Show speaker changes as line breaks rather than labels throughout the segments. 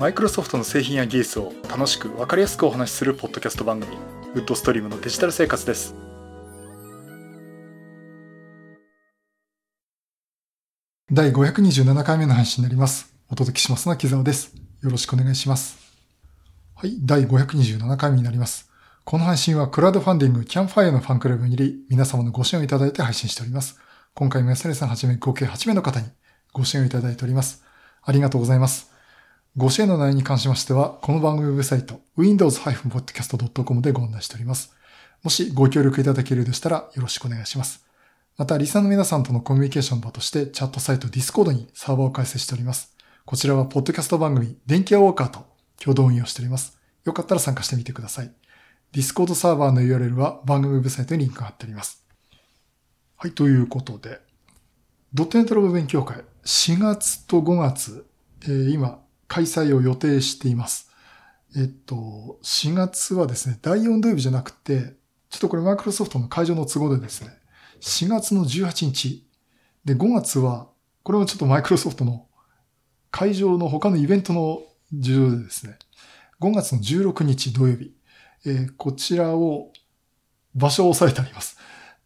マイクロソフトの製品や技術を楽しく分かりやすくお話しするポッドキャスト番組ウッドストリームのデジタル生活です。第527回目の配信になります。お届けしますのは木沢です。よろしくお願いします。はい第527回目になります。この配信はクラウドファンディングキャンファイアのファンクラブにより皆様のご支援をいただいて配信しております。今回も安根さんはじめ合計8名の方にご支援をいただいております。ありがとうございます。ご支援の内容に関しましては、この番組ウェブサイト、windows-podcast.com でご案内しております。もしご協力いただけるでしたらよろしくお願いします。また、リサの皆さんとのコミュニケーション場としてチャットサイト Discord にサーバーを開設しております。こちらは、ポッドキャスト番組、電気屋ウォーカーと共同運用しております。よかったら参加してみてください。Discord サーバーの URL は番組ウェブサイトにリンクが貼ってあります。はい、ということで、ドットネットラボ勉強会、4月と5月、えー、今、開催を予定しています。えっと、4月はですね、第4土曜日じゃなくて、ちょっとこれマイクロソフトの会場の都合でですね、4月の18日、で、5月は、これもちょっとマイクロソフトの会場の他のイベントの事情でですね、5月の16日土曜日、えー、こちらを場所を押さえてあります。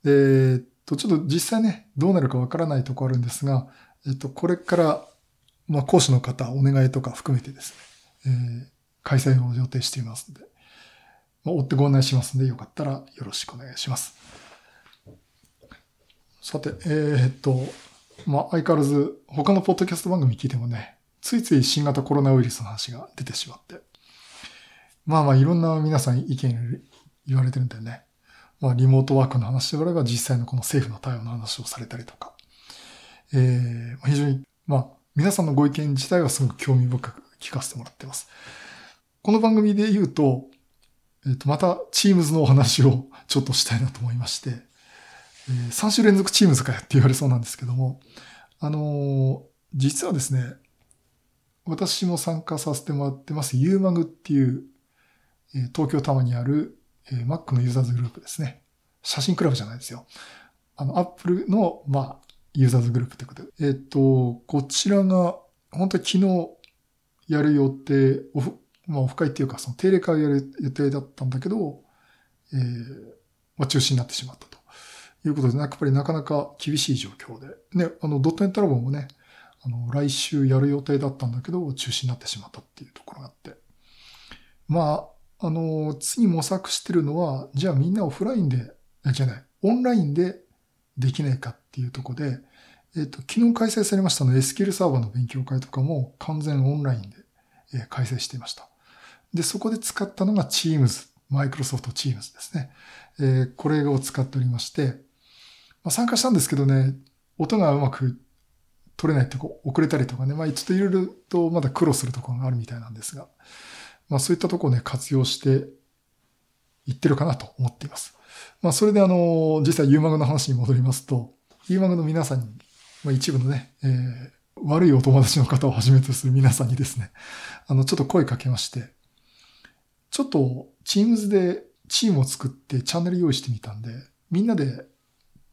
えー、っと、ちょっと実際ね、どうなるかわからないとこあるんですが、えっと、これからまあ、講師の方、お願いとか含めてですね、えー、開催を予定していますので、まあ、追ってご案内しますので、よかったらよろしくお願いします。さて、えー、っと、まあ、相変わらず、他のポッドキャスト番組聞いてもね、ついつい新型コロナウイルスの話が出てしまって、まあまあ、いろんな皆さん意見言われてるんでね、まあ、リモートワークの話であれば実際のこの政府の対応の話をされたりとか、えー、非常に、まあ、皆さんのご意見自体はすごく興味深く聞かせてもらってます。この番組で言うと、えっ、ー、と、また Teams のお話を ちょっとしたいなと思いまして、えー、3週連続 Teams かよって言われそうなんですけども、あのー、実はですね、私も参加させてもらってます UMAG っていう、えー、東京多摩にある、えー、Mac のユーザーズグループですね。写真クラブじゃないですよ。あの、Apple の、まあ、ユーザーズグループってことで。えっ、と、こちらが、本当に昨日やる予定、オフ、まあオフ会っていうか、その定例会をやる予定だったんだけど、えー、まあ中止になってしまったということで、やっぱりなかなか厳しい状況で。ね、あの、ドットネットラボもね、あの、来週やる予定だったんだけど、中止になってしまったっていうところがあって。まあ、あの、次模索してるのは、じゃあみんなオフラインで、じゃない、オンラインでできないかっていうとこで、えっ、と、昨日開催されましたの SQL サーバーの勉強会とかも完全オンラインで、え、開催していました。で、そこで使ったのが Teams、Microsoft Teams ですね。えー、これを使っておりまして、まあ、参加したんですけどね、音がうまく取れないってこ遅れたりとかね、まあちょっといろいろとまだ苦労するところがあるみたいなんですが、まあそういったところをね、活用していってるかなと思っています。まあ、それであの、実際ユーマグの話に戻りますと、ユーマグの皆さんに、まあ、一部のね、えー、悪いお友達の方をはじめとする皆さんにですね、あの、ちょっと声かけまして、ちょっと、チームズでチームを作ってチャンネル用意してみたんで、みんなで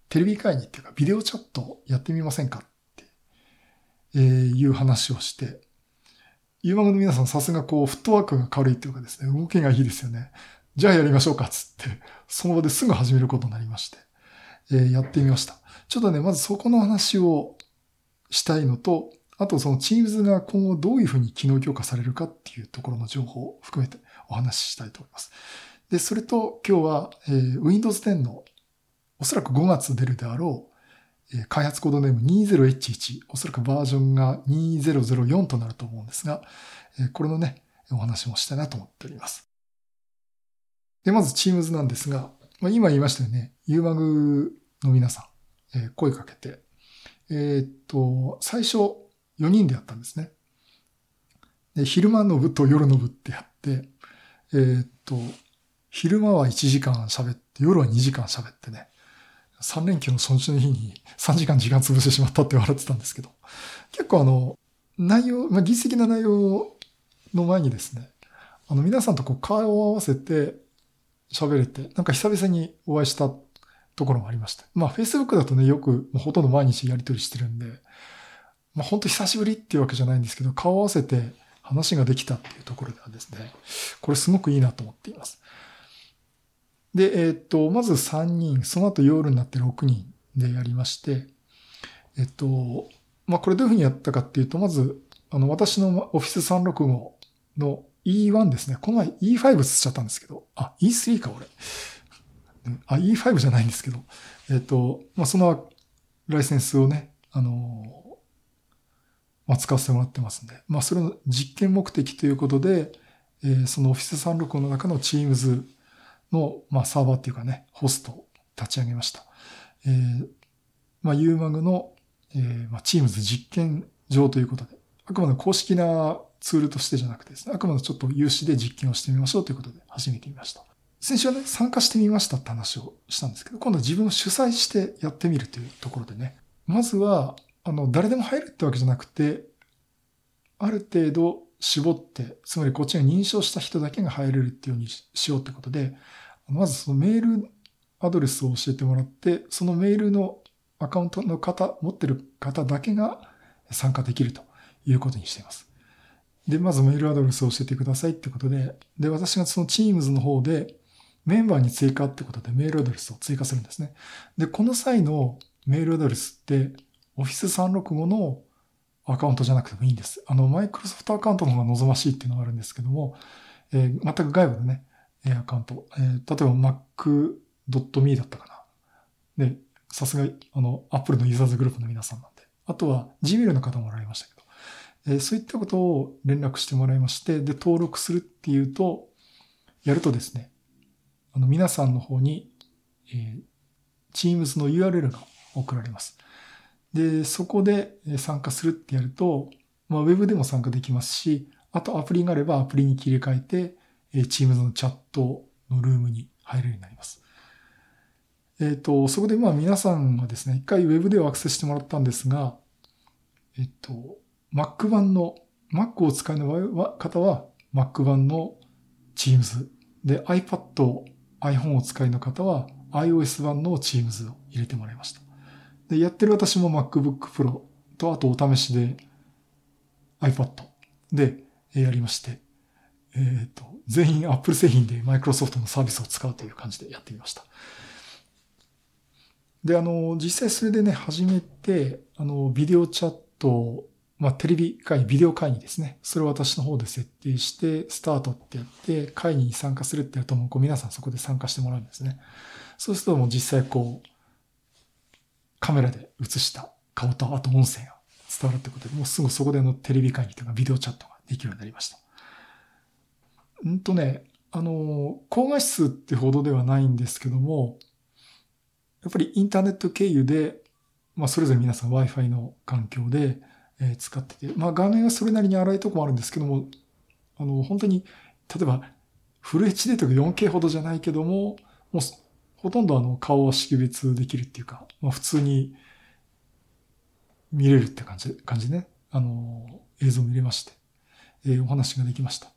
テレビ会議っていうかビデオチャットやってみませんか？って、え、いう話をして、ユーマグの皆さんさすがこう、フットワークが軽いっていうかですね、動きがいいですよね。じゃあやりましょうか、つって、その場ですぐ始めることになりまして、えー、やってみました。ちょっとね、まずそこの話をしたいのと、あとその Teams が今後どういうふうに機能強化されるかっていうところの情報を含めてお話ししたいと思います。で、それと今日は、えー、Windows 10のおそらく5月出るであろう、えー、開発コードネーム 20H1、おそらくバージョンが2004となると思うんですが、えー、これのね、お話もしたいなと思っております。で、まず Teams なんですが、まあ、今言いましたよね。ユーマグの皆さん、えー、声かけて、えー、っと、最初4人でやったんですね。で、昼間の部と夜の部ってやって、えー、っと、昼間は1時間喋って、夜は2時間喋ってね、3連休の初日の日に3時間時間潰してしまったって笑ってたんですけど、結構あの、内容、まあ、技術的な内容の前にですね、あの、皆さんとこう顔を合わせて、喋れて、なんか久々にお会いしたところもありました。まあ Facebook だとね、よくほとんど毎日やりとりしてるんで、まあ本当久しぶりっていうわけじゃないんですけど、顔合わせて話ができたっていうところではですね、これすごくいいなと思っています。で、えっ、と、まず3人、その後夜になって6人でやりまして、えっ、と、まあ、これどういうふうにやったかっていうと、まず、あの、私の Office 365の E1 ですね。この前 E5 つっちゃったんですけど、あ、E3 か、俺。あ、E5 じゃないんですけど、えっ、と、まあ、そのライセンスをね、あのまあ、使わせてもらってますんで、まあ、それの実験目的ということで、えー、その Office 365の中の Teams の、まあ、サーバーっていうかね、ホストを立ち上げました。えー、まあ、UMAG の、えー、まあ、Teams 実験上ということで、あくまで公式なツールとしてじゃなくてですね、あくまでちょっと有志で実験をしてみましょうということで始めてみました。先週はね、参加してみましたって話をしたんですけど、今度は自分を主催してやってみるというところでね、まずは、あの、誰でも入るってわけじゃなくて、ある程度絞って、つまりこっちが認証した人だけが入れるっていうようにしようってことで、まずそのメールアドレスを教えてもらって、そのメールのアカウントの方、持ってる方だけが参加できるということにしています。で、まずメールアドレスを教えてくださいってことで、で、私がその Teams の方でメンバーに追加ってことでメールアドレスを追加するんですね。で、この際のメールアドレスって Office 365のアカウントじゃなくてもいいんです。あの、マイクロソフトアカウントの方が望ましいっていうのがあるんですけども、えー、全く外部でね、えアカウント。えー、例えば mac.me だったかな。で、さすが、あの、Apple のユーザーズグループの皆さんなんで。あとは Gmail の方もらいましたけど、えー、そういったことを連絡してもらいまして、で、登録するっていうと、やるとですね、あの、皆さんの方に、えー、Teams の URL が送られます。で、そこで参加するってやると、まあ、ウェブでも参加できますし、あとアプリがあればアプリに切り替えて、え Teams のチャットのルームに入れるようになります。えっ、ー、と、そこでまあ皆さんはですね、一回ウェブではアクセスしてもらったんですが、えっ、と、Mac 版の、Mac を使いの方は Mac 版の Teams で iPad、iPhone を使いの方は iOS 版の Teams を入れてもらいました。で、やってる私も MacBook Pro と、あとお試しで iPad でやりまして、えっ、ー、と、全員 Apple 製品で Microsoft のサービスを使うという感じでやってみました。で、あの、実際それでね、始めて、あの、ビデオチャット、まあ、テレビ会議、ビデオ会議ですね。それを私の方で設定して、スタートってやって、会議に参加するってやると、もうこう皆さんそこで参加してもらうんですね。そうするともう実際こう、カメラで映した顔とあと音声が伝わるってことで、もうすぐそこでのテレビ会議とかビデオチャットができるようになりました。うんとね、あの、高画質ってほどではないんですけども、やっぱりインターネット経由で、まあそれぞれ皆さん Wi-Fi の環境で、え使ってて、まあ画面はそれなりに荒いとこもあるんですけども、あの、本当に、例えばフル HD とか 4K ほどじゃないけども、もうほとんどあの顔を識別できるっていうか、まあ、普通に見れるって感じ、感じね。あの、映像見れまして、えー、お話ができました。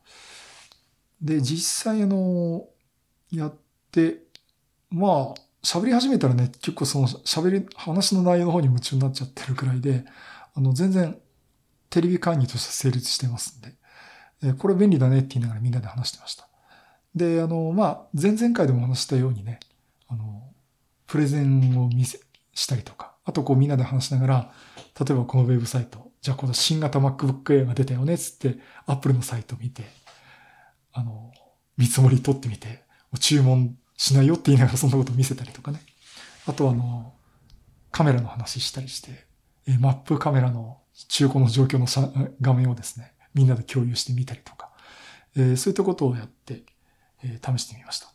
で、実際あの、やって、まあ、喋り始めたらね、結構その喋り、話の内容の方に夢中になっちゃってるくらいで、あの、全然テレビ会議として成立してますんで、え、これ便利だねって言いながらみんなで話してました。で、あの、まあ、前々回でも話したようにね、あの、プレゼンを見せ、したりとか、あとこうみんなで話しながら、例えばこのウェブサイト、じゃあこの新型 MacBook Air が出たよねっ、つって、Apple のサイト見て、あの、見積もり取ってみて、注文しないよって言いながらそんなこと見せたりとかね。あとあの、カメラの話したりして、えマップカメラの中古の状況の画面をですね、みんなで共有してみたりとか、え、そういったことをやって、え、試してみました。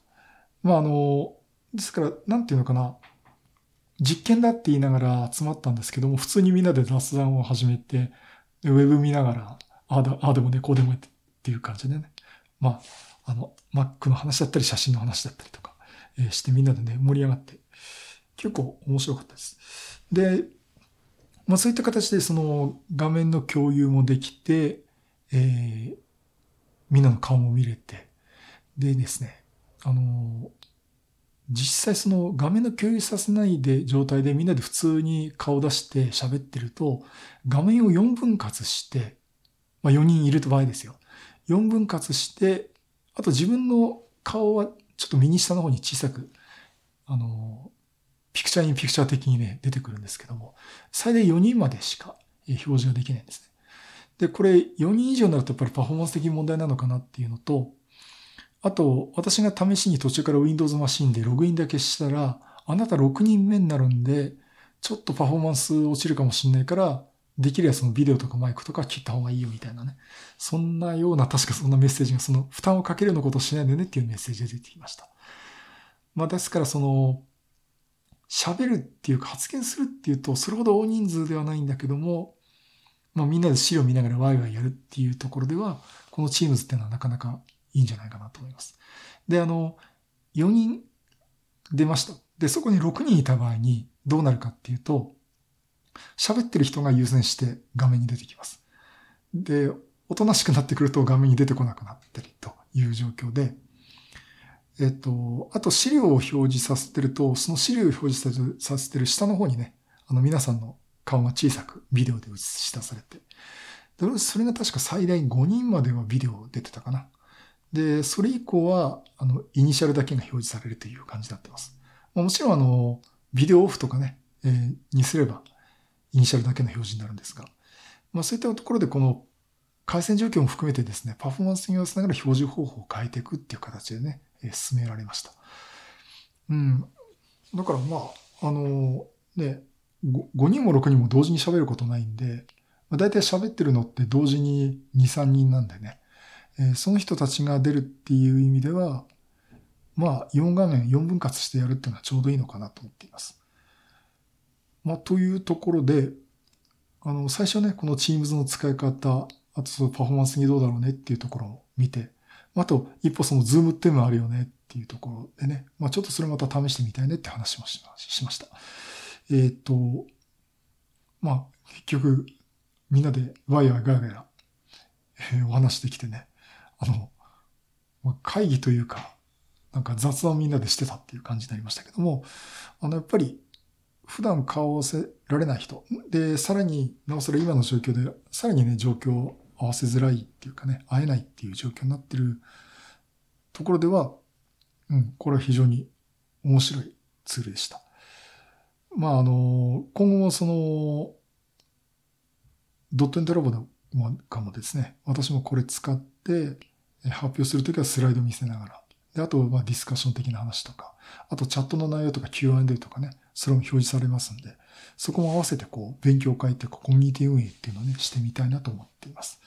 まああの、ですから、なんていうのかな。実験だって言いながら集まったんですけども、普通にみんなで雑談を始めて、ウェブ見ながら、ああ、でもね、こうでもっていう感じでね。まあ、あの、Mac の話だったり、写真の話だったりとか、え、してみんなでね、盛り上がって、結構面白かったです。で、まあそういった形でその画面の共有もできて、えー、みんなの顔も見れて、でですね、あの実際その画面の共有させないで状態でみんなで普通に顔出して喋ってると、画面を4分割して、まあ4人いる場合ですよ。4分割して、あと自分の顔はちょっと右下の方に小さく、あの、ピクチャーインピクチャー的にね、出てくるんですけども、最大4人までしか表示ができないんですね。で、これ4人以上になるとやっぱりパフォーマンス的に問題なのかなっていうのと、あと、私が試しに途中から Windows マシンでログインだけしたら、あなた6人目になるんで、ちょっとパフォーマンス落ちるかもしれないから、できればそのビデオとかマイクとか切った方がいいよみたいなね。そんなような、確かそんなメッセージが、その負担をかけるようなことをしないでねっていうメッセージが出てきました。まあですからその、喋るっていうか発言するっていうと、それほど大人数ではないんだけども、まあみんなで資料見ながらワイワイやるっていうところでは、この Teams っていうのはなかなかいいんじゃないかなと思います。で、あの、4人出ました。で、そこに6人いた場合にどうなるかっていうと、喋ってる人が優先して画面に出てきます。で、おとなしくなってくると画面に出てこなくなったりという状況で、えっと、あと資料を表示させてると、その資料を表示させてる下の方にね、あの皆さんの顔が小さくビデオで映し出されて、それが確か最大5人まではビデオ出てたかな。で、それ以降は、あの、イニシャルだけが表示されるという感じになってます。もちろん、あの、ビデオオフとかね、えー、にすれば、イニシャルだけの表示になるんですが、まあそういったところでこの回線状況も含めてですね、パフォーマンスに合わせながら表示方法を変えていくっていう形でね、進められました。うん。だからまあ、あの、ね、5人も6人も同時に喋ることないんで、まあ、大体喋ってるのって同時に2、3人なんでね、えー、その人たちが出るっていう意味では、まあ4画面4分割してやるっていうのはちょうどいいのかなと思っています。まあ、というところで、あの、最初ね、この Teams の使い方、あとそのパフォーマンスにどうだろうねっていうところを見て、あと、一歩その Zoom っていうのもあるよねっていうところでね、まあ、ちょっとそれまた試してみたいねって話もしました。えっ、と、まあ、結局、みんなでワイワイガヤガヤ、えー、お話できてね、あの、まあ、会議というか、なんか雑談みんなでしてたっていう感じになりましたけども、あの、やっぱり普段顔を合わせられない人。で、さらに、なおさら今の状況で、さらにね、状況合わせづらいっていうかね、会えないっていう状況になってるところでは、うん、これは非常に面白いツールでした。まあ、あの、今後もその、ドットエントラボかもですね、私もこれ使って発表するときはスライド見せながら、で、あと、ま、ディスカッション的な話とか、あと、チャットの内容とか Q&A とかね、それも表示されますんで、そこも合わせて、こう、勉強会っていうか、コミュニティ運営っていうのをね、してみたいなと思っています。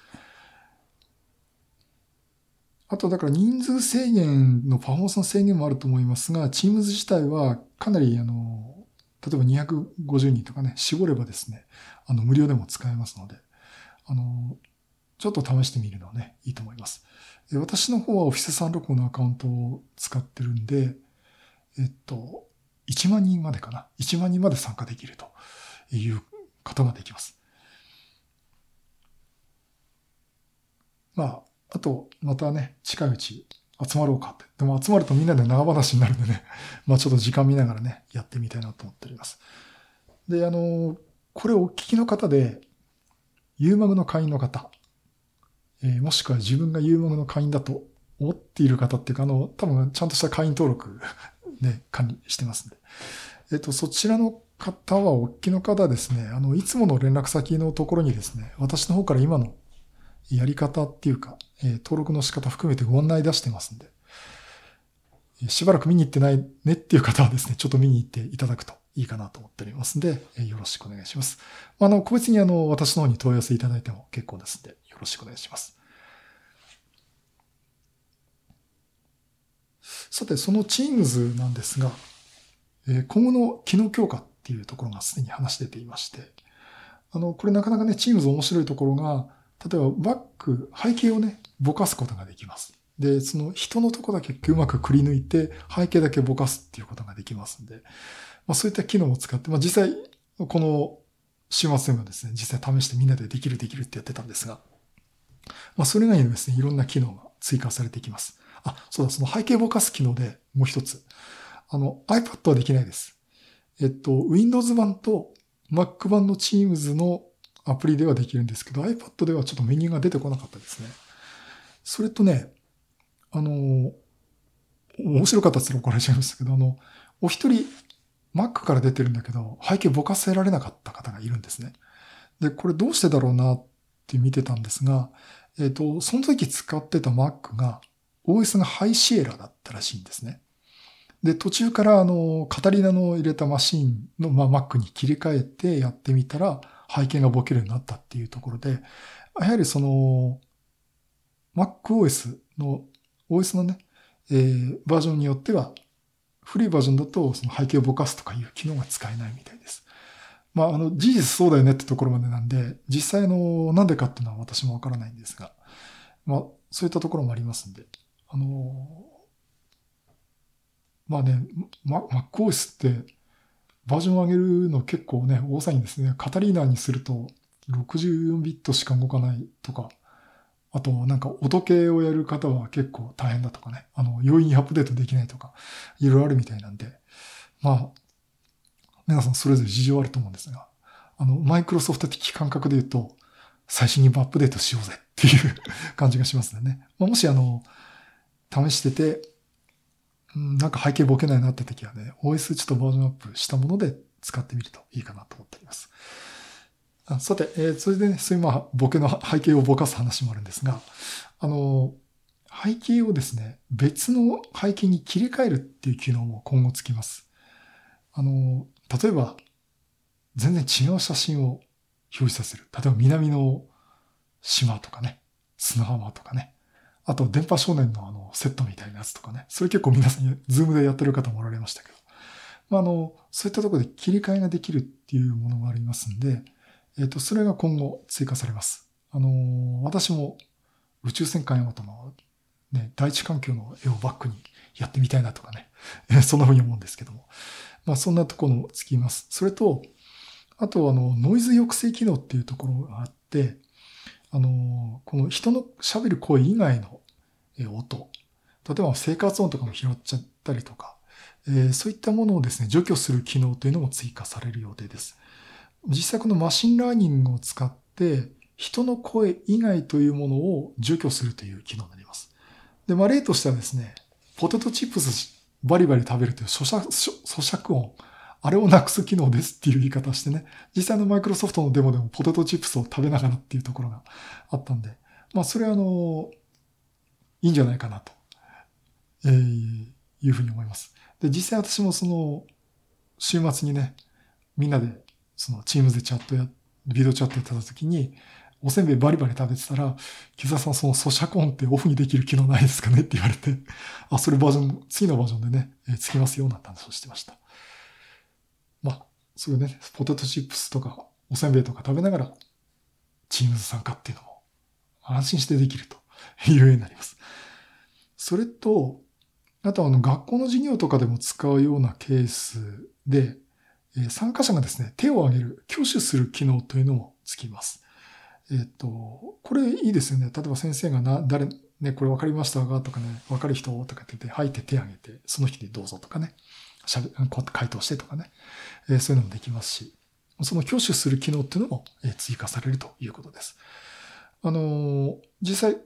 あと、だから人数制限のパフォーマンスの制限もあると思いますが、Teams 自体はかなり、あの、例えば250人とかね、絞ればですね、あの、無料でも使えますので、あの、ちょっと試してみるのはね、いいと思います。私の方は Office365 のアカウントを使ってるんで、えっと、1万人までかな？1万人まで参加できるということができます。まあ、あと、またね、近いうち集まろうかって。でも集まるとみんなで長話になるんでね、まあちょっと時間見ながらね、やってみたいなと思っております。で、あの、これお聞きの方で、ユーマグの会員の方、えー、もしくは自分がユーモグの会員だと思っている方っていうか、あの、多分ちゃんとした会員登録で管理してますんで。えっ、と、そちらの方は、おっきの方ですね、あの、いつもの連絡先のところにですね、私の方から今のやり方っていうか、えー、登録の仕方含めてご案内出してますんで、しばらく見に行ってないねっていう方はですね、ちょっと見に行っていただくといいかなと思っておりますんで、えー、よろしくお願いします。あの、個別にあの、私の方に問い合わせいただいても結構ですんで、よろしくお願いします。さて、その Teams なんですが、今後の機能強化っていうところがすでに話出ていまして、あの、これなかなかね、Teams 面白いところが、例えばバック、背景をね、ぼかすことができます。で、その人のとこだけうまくくり抜いて、背景だけぼかすっていうことができますんで、まあそういった機能を使って、まあ実際、この週末でもですね、実際試してみんなでできるできるってやってたんですが、まあ、それ以外にもですね、いろんな機能が追加されていきます。あ、そうだ、その背景ぼかす機能でもう一つ。あの、iPad はできないです。えっと、Windows 版と Mac 版の Teams のアプリではできるんですけど、iPad ではちょっとメニューが出てこなかったですね。それとね、あの、面白かったって言ったら怒られちゃいましたけど、あの、お一人 Mac から出てるんだけど、背景ぼかせられなかった方がいるんですね。で、これどうしてだろうなって見てたんですが、えっ、ー、と、その時使ってた Mac が OS が High Sierra だったらしいんですね。で、途中からあの、カタリナの入れたマシンの、まあ、Mac に切り替えてやってみたら、背景がボケるようになったっていうところで、やはりその、MacOS の、OS のね、えー、バージョンによっては、古いバージョンだとその背景をぼかすとかいう機能が使えないみたいです。まあ、あの、事実そうだよねってところまでなんで、実際のなんでかっていうのは私もわからないんですが、まあ、そういったところもありますんで、あのまあね、MacOS ってバージョン上げるの結構ね、大騒ぎですね。カタリーナにすると64ビットしか動かないとか、あとなんか音系をやる方は結構大変だとかね、あの、容易にアップデートできないとか、いろいろあるみたいなんで、まあ、皆さんそれぞれ事情あると思うんですが、あの、マイクロソフト的感覚で言うと、最新にアップデートしようぜっていう感じがしますね。まあ、もしあの、試してて、なんか背景ボケないなって時はね、OS ちょっとバージョンアップしたもので使ってみるといいかなと思っております。あさて、えー、それでね、そういうまあ、ボケの背景をぼかす話もあるんですが、あの、背景をですね、別の背景に切り替えるっていう機能も今後つきます。あの、例えば、全然違う写真を表示させる。例えば南の島とかね、砂浜とかね、あと、電波少年のあの、セットみたいなやつとかね。それ結構皆さん、ズームでやってる方もおられましたけど。まあ、あの、そういったところで切り替えができるっていうものがありますんで、えっ、ー、と、それが今後追加されます。あの、私も宇宙戦艦ヤマトのね、第一環境の絵をバックにやってみたいなとかね。そんな風に思うんですけども。まあ、そんなところもつきます。それと、あと、あの、ノイズ抑制機能っていうところがあって、あの、この人の喋る声以外の音、例えば生活音とかも拾っちゃったりとか、えー、そういったものをですね、除去する機能というのも追加される予定です。実際この machine learning を使って、人の声以外というものを除去するという機能になります。で、まあ例としてはですね、ポテトチップスバリバリ食べるという咀嚼咀嚼音、あれをなくす機能ですっていう言い方してね、実際のマイクロソフトのデモでもポテトチップスを食べながらっていうところがあったんで、まあそれはあの、いいんじゃないかなと、えー、いうふうに思います。で、実際私もその、週末にね、みんなで、その、チームでチャットや、ビデオチャットやってた時に、おせんべいバリバリ食べてたら、木澤さんその咀嚼音ってオフにできる機能ないですかねって言われて、あ、それバージョン、次のバージョンでね、えー、つきますよ、なんて話をしてました。まあ、そういうね、ポテトチップスとか、おせんべいとか食べながら、チームズ参加っていうのも、安心してできるというようになります。それと、あとあの学校の授業とかでも使うようなケースで、参加者がですね、手を挙げる、挙手する機能というのもつきます。えっ、と、これいいですよね。例えば先生がな、誰、ね、これ分かりましたかとかね、分かる人とかって言って、入って手挙げて、その人にどうぞとかね。しゃべ、回答してとかね、え、そういうのもできますし、その挙手する機能っていうのも、え、追加されるということです。あの、実際、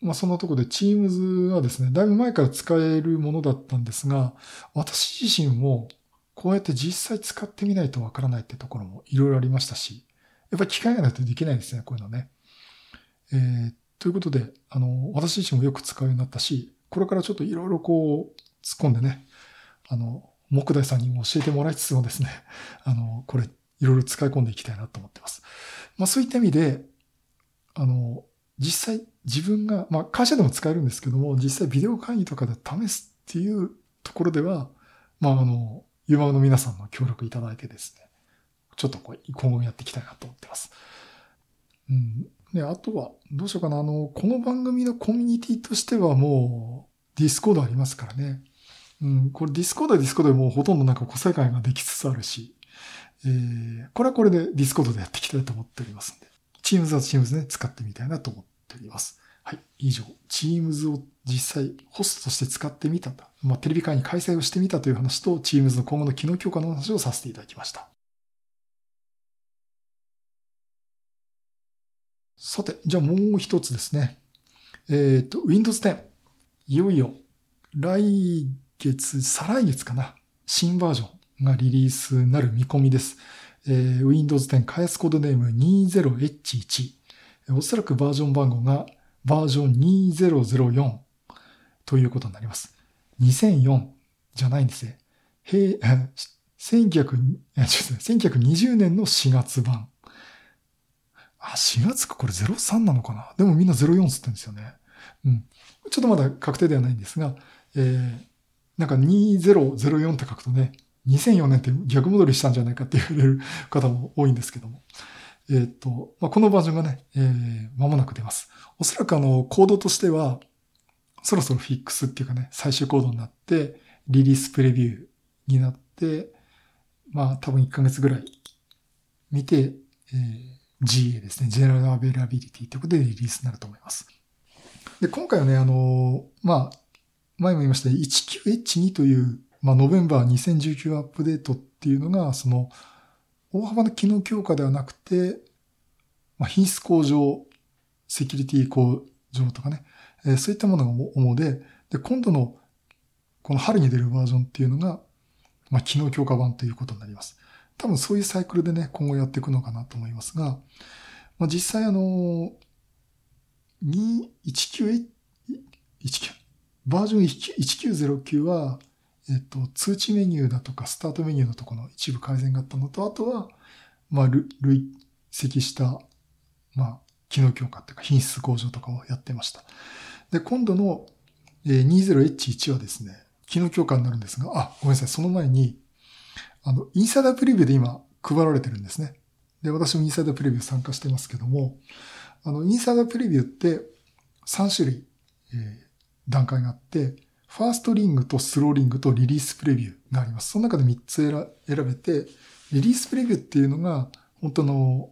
まあ、そのところで Teams はですね、だいぶ前から使えるものだったんですが、私自身もこうやって実際使ってみないとわからないってところもいろいろありましたし、やっぱり機会がないとできないですね、こういうのね。えー、ということで、あの、私自身もよく使うようになったし、これからちょっといろいろこう、突っ込んでね、あの、木大さんにも教えてもらいつつもですね、あの、これ、いろいろ使い込んでいきたいなと思ってます。まあそういった意味で、あの、実際自分が、まあ会社でも使えるんですけども、実際ビデオ会議とかで試すっていうところでは、まああの、ユーマの皆さんの協力いただいてですね、ちょっとこう今後もやっていきたいなと思ってます。うん。で、あとは、どうしようかな。あの、この番組のコミュニティとしてはもう、 Discord ありますからね。うん、これ Discord は Discord でもうほとんどなんか小世界ができつつあるし、えー、これはこれで Discord でやっていきたいと思っておりますんで、Teams は Teams ね、使ってみたいなと思っております。はい。以上、Teams を実際ホストとして使ってみたと。まあ、テレビ会議開催をしてみたという話と、Teams の今後の機能強化の話をさせていただきました。さて、じゃあもう一つですね。えっ、と、Windows 10。いよいよ、来月、再来月かな。新バージョンがリリースになる見込みです。えー、Windows 10開発コードネーム 20H1。おそらくバージョン番号がバージョン2004ということになります。2004じゃないんですね。1920 年の4月版。あ、4月かこれ03なのかなでもみんな04つってんですよね。うん。ちょっとまだ確定ではないんですが、えー、なんか2004って書くとね、2004年って逆戻りしたんじゃないかって言われる方も多いんですけども。えっ、と、まあ、このバージョンがね、えー、間もなく出ます。おそらくあの、コードとしては、そろそろフィックスっていうかね、最終コードになって、リリースプレビューになって、まあ多分1ヶ月ぐらい見て、えー、GA ですね、General Availability ということでリリースになると思います。で、今回はね、あの、まあ、前も言いました 19H2 という、まあ、ノベンバー2019アップデートっていうのが、その、大幅な機能強化ではなくて、まあ、品質向上、セキュリティ向上とかね、えー、そういったものが主で、で、今度のこの春に出るバージョンっていうのが、まあ、機能強化版ということになります。多分そういうサイクルでね、今後やっていくのかなと思いますが、まあ、実際あの、219、19バージョン1909は、えっと、通知メニューだとか、スタートメニューのところの一部改善があったのと、あとは、まあ、累積した、まあ、機能強化っていうか品質向上とかをやってました。で、今度の 20H1 はですね、機能強化になるんですが、あ、ごめんなさい、その前に、あの、インサイダープレビューで今配られてるんですね。で、私もインサイダープレビュー参加してますけども、あの、インサイダープレビューって3種類、えー、段階があって、ファーストリングとスローリングとリリースプレビューがあります。その中で3つ選べて、リリースプレビューっていうのが、本当の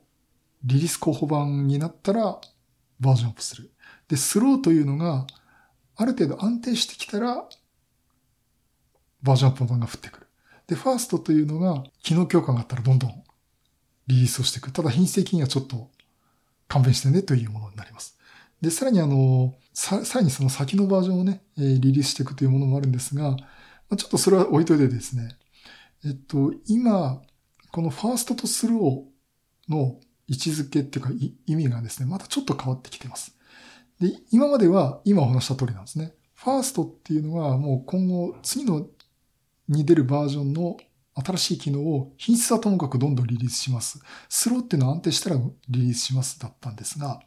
リリース候補版になったらバージョンアップする。で、スローというのが、ある程度安定してきたら、バージョンアップ版が降ってくる。で、ファーストというのが、機能強化があったらどんどんリリースをしていく。ただ品質的にはちょっと勘弁してねというものになります。で、さらにあの、ささらにその先のバージョンをね、リリースしていくというものもあるんですが、ちょっとそれは置いといてですね、えっと、今、このファーストとスローの位置づけっていうか意味がですね、またちょっと変わってきています。で、今までは今お話した通りなんですね。ファーストっていうのはもう今後次のに出るバージョンの新しい機能を品質はともかくどんどんリリースします。スローっていうのは安定したらリリースしますだったんですが、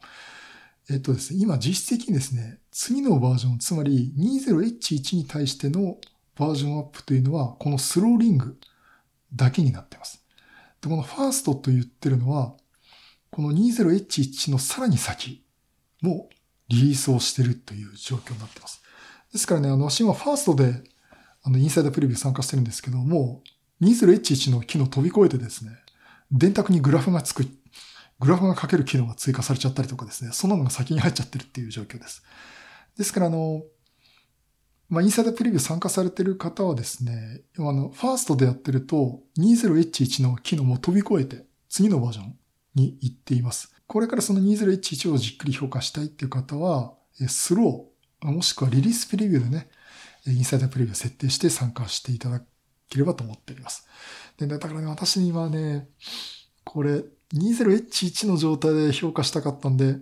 えっとですね、今実質的にですね、次のバージョン、つまり 20H1 に対してのバージョンアップというのは、このスローリングだけになっています。で、このファーストと言ってるのは、この 20H1 のさらに先もリリースをしてるという状況になっています。ですからね、あの、私今ファーストで、あの、インサイダープレビュー参加してるんですけども、20H1 の機能飛び越えてですね、電卓にグラフがつくグラフが書ける機能が追加されちゃったりとかですね、そんなのが先に入っちゃってるっていう状況です。ですから、あの、まあ、インサイダープレビュー参加されてる方はですね、あの、ファーストでやってると、20H1 の機能も飛び越えて、次のバージョンに行っています。これからその 20H1 をじっくり評価したいっていう方は、スロー、もしくはリリースプレビューでね、インサイダープレビューを設定して参加していただければと思っております。で、だからね、私にはね、これ、20H1 の状態で評価したかったんで、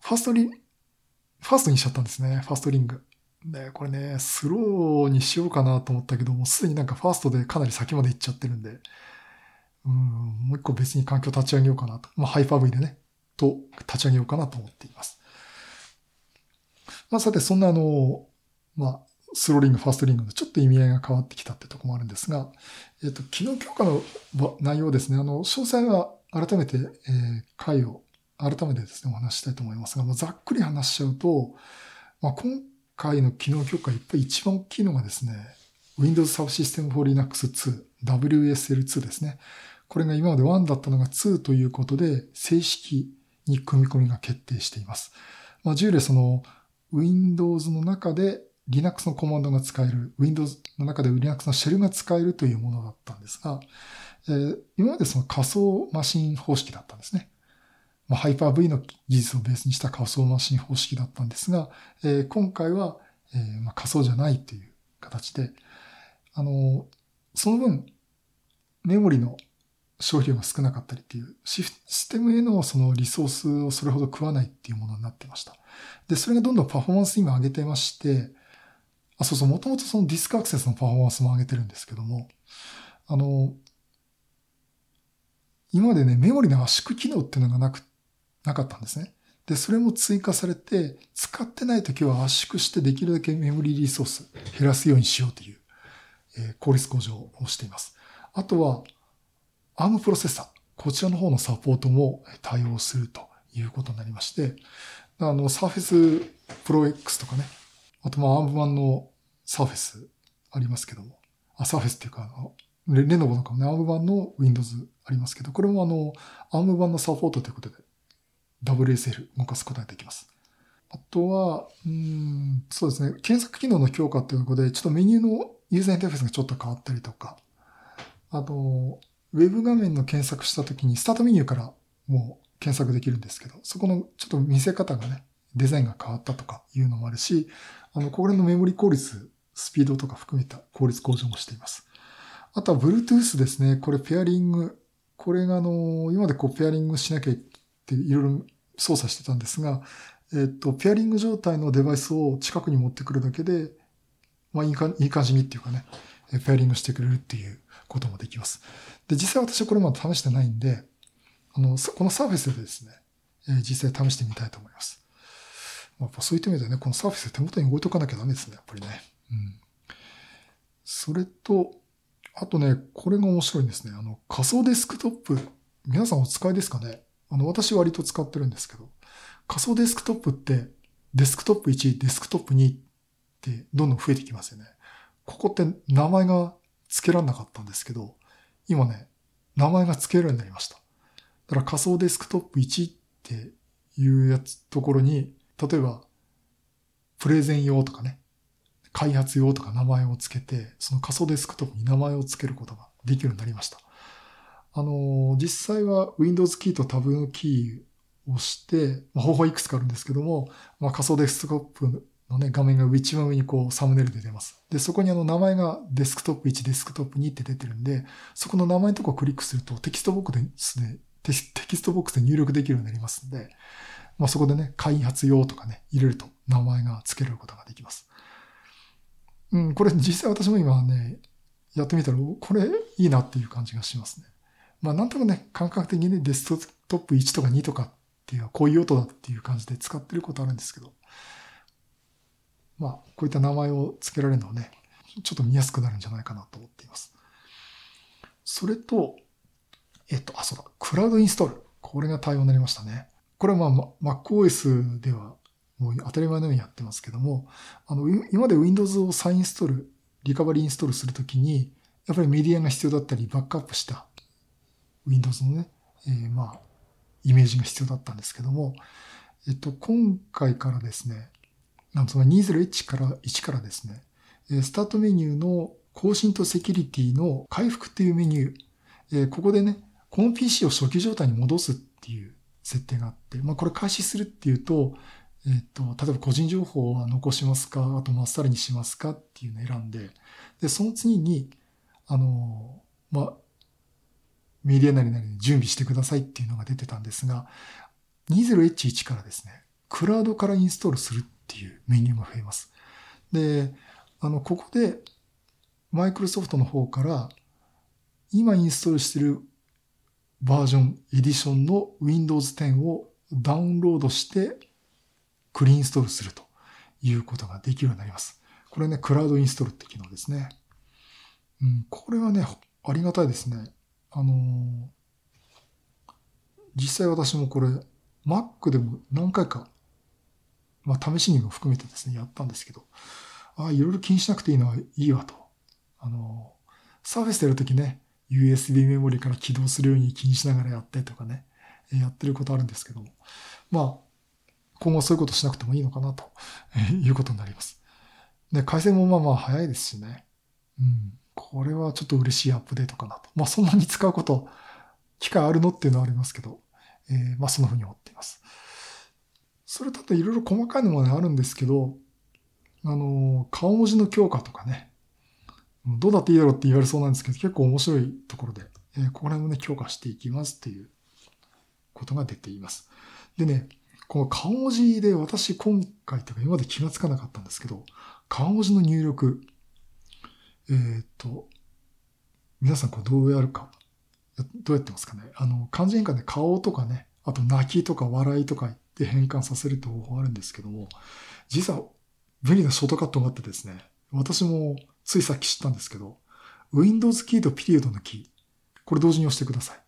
ファーストリン、ファーストにしちゃったんですね。ファーストリング。で、これね、スローにしようかなと思ったけども、すでになんかファーストでかなり先まで行っちゃってるんで、うん、もう一個別に環境立ち上げようかなと。まあ、ハイパー V でね、と立ち上げようかなと思っています。まあ、さて、そんなあの、まあ、スローリング、ファーストリングのちょっと意味合いが変わってきたってとこもあるんですが、えっ、と、機能強化の内容ですね。あの、詳細は改めて、えー、回を改めてですね、お話したいと思いますが、まあ、ざっくり話しちゃうと、まあ、今回の機能強化、やっぱり一番大きいのがですね、Windows Subsystem for Linux 2、WSL2 ですね。これが今まで1だったのが2ということで、正式に組み込みが決定しています。まあ、従来その Windows の中で Linux のコマンドが使える、Windows の中で Linux のシェルが使えるというものだったんですが、えー、今までその仮想マシン方式だったんですね。まあ、ハイパー V の技術をベースにした仮想マシン方式だったんですが、えー、今回は、えー、まあ、仮想じゃないという形で、あの、その分、メモリの消費量が少なかったりっていう、システムへのそのリソースをそれほど食わないっていうものになってました。で、それがどんどんパフォーマンス今上げてまして、あ、そうそう、もともとそのディスクアクセスのパフォーマンスも上げてるんですけども、あの、今までね、メモリの圧縮機能っていうのがなく、なかったんですね。で、それも追加されて、使ってない時は圧縮してできるだけメモリリソース減らすようにしようという、えー、効率向上をしています。あとは、ARM プロセッサー。こちらの方のサポートも対応するということになりまして、あの、Surface Pro X とかね、あとまあ ARM 版の Surface ありますけども、あ、Surface っていうか、レレノボとかもね、ARM 版の Windows ありますけど、これもあの、ARM 版のサポートということで、WSL 動かすことができます。あとは、うん、そうですね、検索機能の強化ということで、ちょっとメニューのユーザーインターフェースがちょっと変わったりとか、あと、ウェブ画面の検索したときに、スタートメニューからもう検索できるんですけど、そこのちょっと見せ方がね、デザインが変わったとかいうのもあるし、あの、これのメモリ効率、スピードとか含めた効率向上もしています。あとは Bluetooth ですね。これペアリング。これがあの、今までこうペアリングしなきゃっていろいろ操作してたんですが、えっと、ペアリング状態のデバイスを近くに持ってくるだけで、まあいいかいい感じにっていうかね、ペアリングしてくれるっていうこともできます。で、実際私はこれまだ試してないんで、あの、このサーフェスでですね、実際試してみたいと思います。まあ、そういった意味でね、このサーフェス手元に置いとかなきゃダメですね、やっぱりね。うん。それと、あとね、これが面白いんですね。あの、仮想デスクトップ、皆さんお使いですかね？あの、私割と使ってるんですけど、仮想デスクトップって、デスクトップ1、デスクトップ2ってどんどん増えてきますよね。ここって名前が付けられなかったんですけど、今ね、名前が付けるようになりました。だから仮想デスクトップ1っていうやつ、ところに、例えば、プレゼン用とかね、開発用とか名前を付けて、その仮想デスクトップに名前を付けることができるようになりました。あの、実際は Windows キーとタブのキーを押して、まあ、方法いくつかあるんですけども、まあ、仮想デスクトップのね、画面が一番上にこうサムネイルで出ます。で、そこにあの名前がデスクトップ1、デスクトップ2って出てるんで、そこの名前のとこをクリックするとテキストボックスで、テキストボックスで入力できるようになりますんで、まあ、そこでね、開発用とかね、入れると名前が付けることができます。うん、これ実際私も今ね、やってみたら、これいいなっていう感じがしますね。まあなんとかね、感覚的にね、デスクトップ1とか2とかっていうのはこういう音だっていう感じで使ってることあるんですけど、まあこういった名前を付けられるのはね、ちょっと見やすくなるんじゃないかなと思っています。それと、えっと、あ、そうだ、クラウドインストール。これが対応になりましたね。これはまあ MacOS ではもう当たり前のようにやってますけども、あの、今まで Windows を再インストール、リカバリーインストールするときに、やっぱりメディアが必要だったり、バックアップした Windows のね、えー、まあ、イメージが必要だったんですけども、えっと、今回からですね、なんつまり20から1からですね、スタートメニューの更新とセキュリティの回復っていうメニュ、ー、ここでね、この PC を初期状態に戻すっていう設定があって、まあこれ開始するっていうと、えっ、と、例えば個人情報は残しますか？あとまっさらにしますかっていうのを選んで、で、その次に、あの、まあ、メディアなりなりに準備してくださいっていうのが出てたんですが、20H1 からですね、クラウドからインストールするっていうメニューが増えます。で、あの、ここで、マイクロソフトの方から、今インストールしてるバージョン、エディションの Windows 10をダウンロードしてクリーンインストールするということができるようになります。これね、クラウドインストールって機能ですね。うん、これはね、ありがたいですね。あのー、実際私もこれ、Mac でも何回か、まあ試しにも含めてですね、やったんですけど、ああ、いろいろ気にしなくていいのはいいわと。あのー、サーフェスでやるときね、USB メモリから起動するように気にしながらやってとかね、やってることあるんですけども、まあ、今後そういうことしなくてもいいのかなということになります。で、回線もまあまあ早いですしね。うん。これはちょっと嬉しいアップデートかなと。まあそんなに使うこと、機会あるのっていうのはありますけど、えー、まあそんな風に思っています。それとあといろいろ細かいのも、ね、あるんですけど、あの、顔文字の強化とかね、どうだっていいだろうって言われそうなんですけど、結構面白いところで、えー、ここら辺もね、強化していきますっていうことが出ています。でね、この顔文字で私今回とか今まで気がつかなかったんですけど、顔文字の入力、えー、っと、皆さんこれどうやるか、どうやってますかね。あの、漢字変換で顔とかね、あと泣きとか笑いとか言って変換させるって方法あるんですけども、実は便利なショートカットがあってですね、私もついさっき知ったんですけど、Windows キーとピリオドのキー、これ同時に押してください。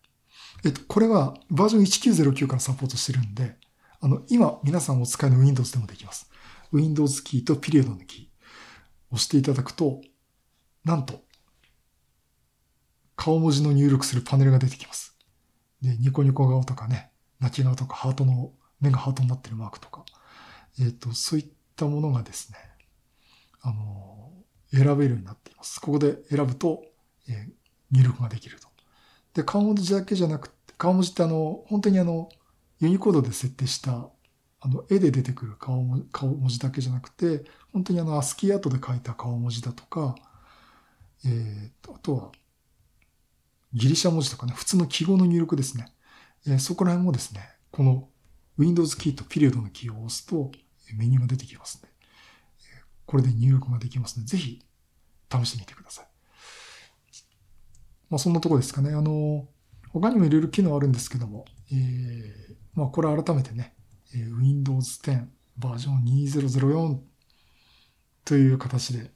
えっと、これはバージョン1909からサポートしてるんで、あの、今皆さんお使いの Windows でもできます。Windows キーとピリオドのキー。押していただくと、なんと、顔文字の入力するパネルが出てきます。で、ニコニコ顔とかね、泣き顔とかハートの、目がハートになってるマークとか、えっ、ー、と、そういったものがですね、あの、選べるようになっています。ここで選ぶと、えー、入力ができると。で、顔文字だけじゃなくて、顔文字ってあの、本当にあの、ユニコードで設定したあの、絵で出てくる顔文字だけじゃなくて、本当にあの、アスキーアートで書いた顔文字だとか、えー、あとは、ギリシャ文字とかね、普通の記号の入力ですね。えー、そこら辺もですね、この Windows キーとピリオドのキーを押すとメニューが出てきますので、これで入力ができますので、ぜひ試してみてください。まあそんなとこですかね。あの、他にもいろいろ機能あるんですけども、えー、まあこれ改めてね、Windows 10バージョン2004という形で、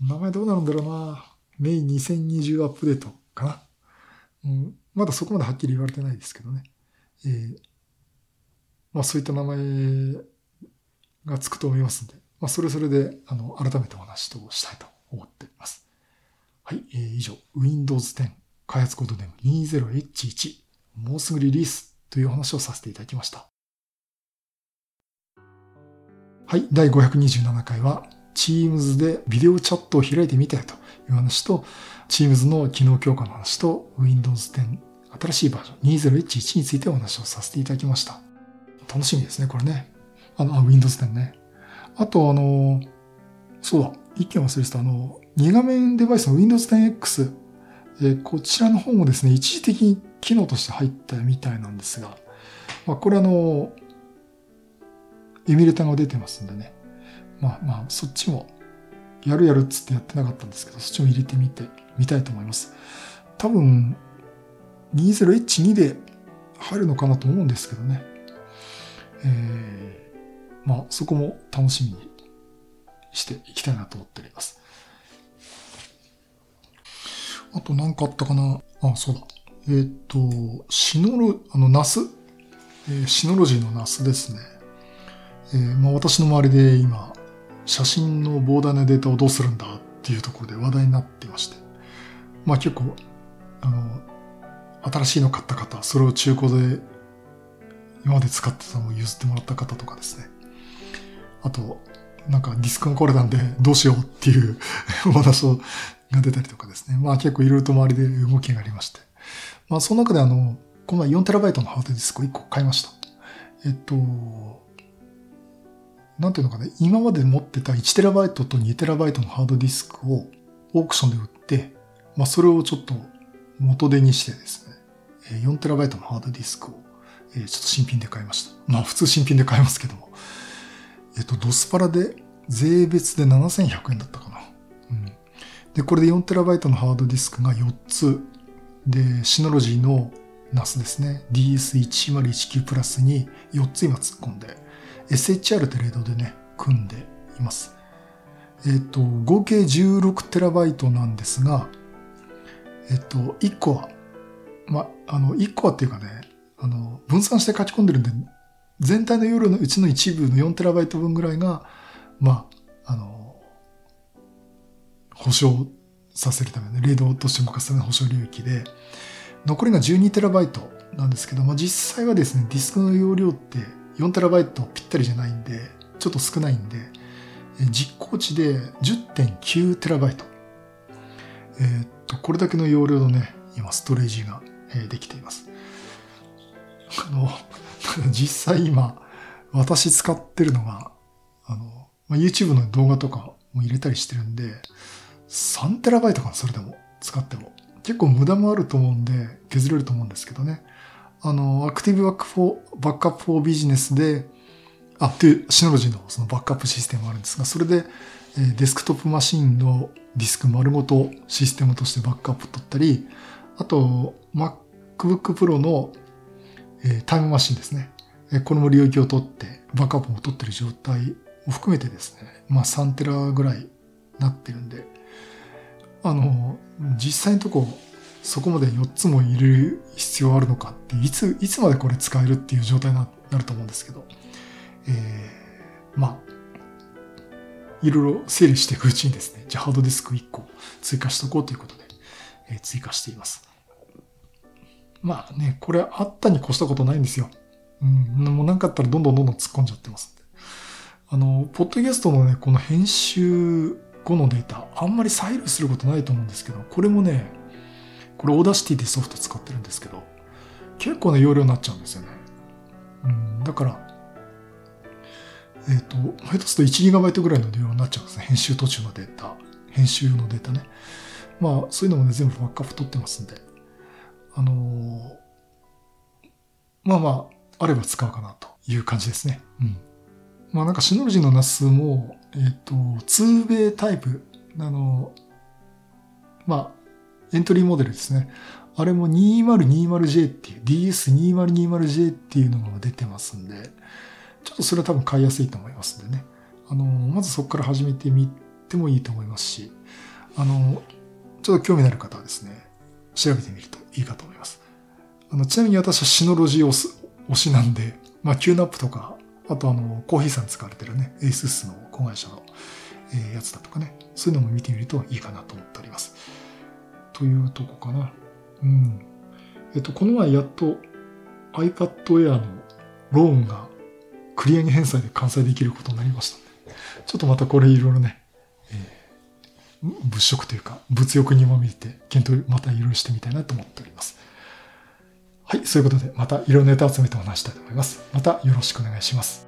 名前どうなるんだろうな。メイン2020アップデートかな。うん、まだそこまではっきり言われてないですけどね。えー、まあそういった名前がつくと思いますんで、まあそれそれで、あの、改めてお話としたいと思っています。はい、えー、以上、Windows 10開発コードネーム 20H1 もうすぐリリースという話をさせていただきました。はい、第527回は Teams でビデオチャットを開いてみたよという話と、Teams の機能強化の話と、Windows 10新しいバージョン2011についてお話をさせていただきました。楽しみですね、これね。あの、あ Windows 10ね。あと、あの、そうだ、一件忘れてた、あの、2画面デバイスの Windows 10X、えー、こちらの方もですね、一時的に機能として入ったみたいなんですが、まあ、これあの、エミュレーターが出てますんでね。まあまあ、そっちも、やるやるっつってやってなかったんですけど、そっちも入れてみて、みたいと思います。多分、20H2 で入るのかなと思うんですけどね。えー、まあ、そこも楽しみにしていきたいなと思っております。あと何かあったかな？あ、そうだ。えっ、ー、と、シノロ、あの、ナス、えー、シノロジーのナスですね。えー、まあ、私の周りで今、写真の膨大なデータをどうするんだっていうところで話題になっていまして、まあ結構、あの、新しいの買った方、それを中古で今まで使ってたのを譲ってもらった方とかですね。あと、なんかディスクが壊れたんでどうしようっていうお 話が出たりとかですね。まあ結構いろいろと周りで動きがありまして。まあその中であの、この前 4TB のハードディスクを1個買いました。えっと、なんていうのかな、今まで持ってた 1TB と 2TB のハードディスクをオークションで売って、まあそれをちょっと元手にしてですね、4TB のハードディスクをちょっと新品で買いました。まあ普通新品で買いますけども。えっと、ドスパラで税別で7100円だったかな。うん。で、これで 4TB のハードディスクが4つ。で、シノロジーの NAS ですね。DS1019 プラスに4つ今突っ込んで、SHR ってレードでね、組んでいます。えっ、と、合計 16TB なんですが、えっ、と、1個は、ま、あの、1個はっていうかね、あの、分散して書き込んでるんで、全体の夜のうちの一部の 4TB 分ぐらいが、まあ、あの、保証させるための、レードとして動かすための保証領域で、残りが 12TB なんですけど、まあ、実際はですね、ディスクの容量って 4TB ぴったりじゃないんで、ちょっと少ないんで、実行値で 10.9TB。えー、っと、これだけの容量のね、今ストレージができています。あの、実際今、私使ってるのが、あの、まあ、YouTube の動画とかも入れたりしてるんで、3テラバイトかな、それでも、使っても。結構無駄もあると思うんで、削れると思うんですけどね。あの、 Active Back for、Backup for Business で、あ、っていう Synology のそのバックアップシステムがあるんですが、それで、え、デスクトップマシンのディスク丸ごとシステムとしてバックアップ取ったり、あと、MacBook Pro の、えー、 Time Machine ですね。えー、これも領域を取って、バックアップも取ってる状態を含めてですね、まあ3テラぐらいなってるんで、あの、実際のとこ、そこまで4つも入れる必要あるのかっていつ、いつまでこれ使えるっていう状態になると思うんですけど、えー、まあ、いろいろ整理していくうちにですね、じゃあハードディスク1個追加しとこうということで、えー、追加しています。まあね、これあったに越したことないんですよ。うん、もうなんかあったらどんどんどんどん突っ込んじゃってますんで。あの、ポッドキャストのね、この編集音のデータ、あんまり再利用することないと思うんですけど、これもね、これ Audacity でソフト使ってるんですけど、結構ね、容量になっちゃうんですよね。うん、だから、えっ、ー、と、下手すると 1GB ぐらいの容量になっちゃうんですね。編集途中のデータ。編集用のデータね。まあ、そういうのもね、全部バックアップ取ってますんで。あのー、まあまあ、あれば使うかなという感じですね。うん。まあなんかシノロジーのナスも、えっ、ー、と、2ベイタイプ、あの、まあ、エントリーモデルですね。あれも 2020J っていう、DS2020J っていうのが出てますんで、ちょっとそれは多分買いやすいと思いますんでね。あの、まずそこから始めてみてもいいと思いますし、あの、ちょっと興味のある方はですね、調べてみるといいかと思います。あの、ちなみに私はシノロジー推しなんで、まあ、 QNAP とか、あとあの、コーヒーさん使われてるね、 ASUS の子会社の、えー、やつだとかね、そういうのも見てみるといいかなと思っております。というとこかな。うん。えっと、この前やっと iPad Air のローンが繰り上げ返済で完済できることになりましたちょっとまたこれいろいろね、物色というか、物欲にまみれて、検討またいろいろしてみたいなと思っております。はい、そういうことで、またいろいろネタ集めてお話したいと思います。またよろしくお願いします。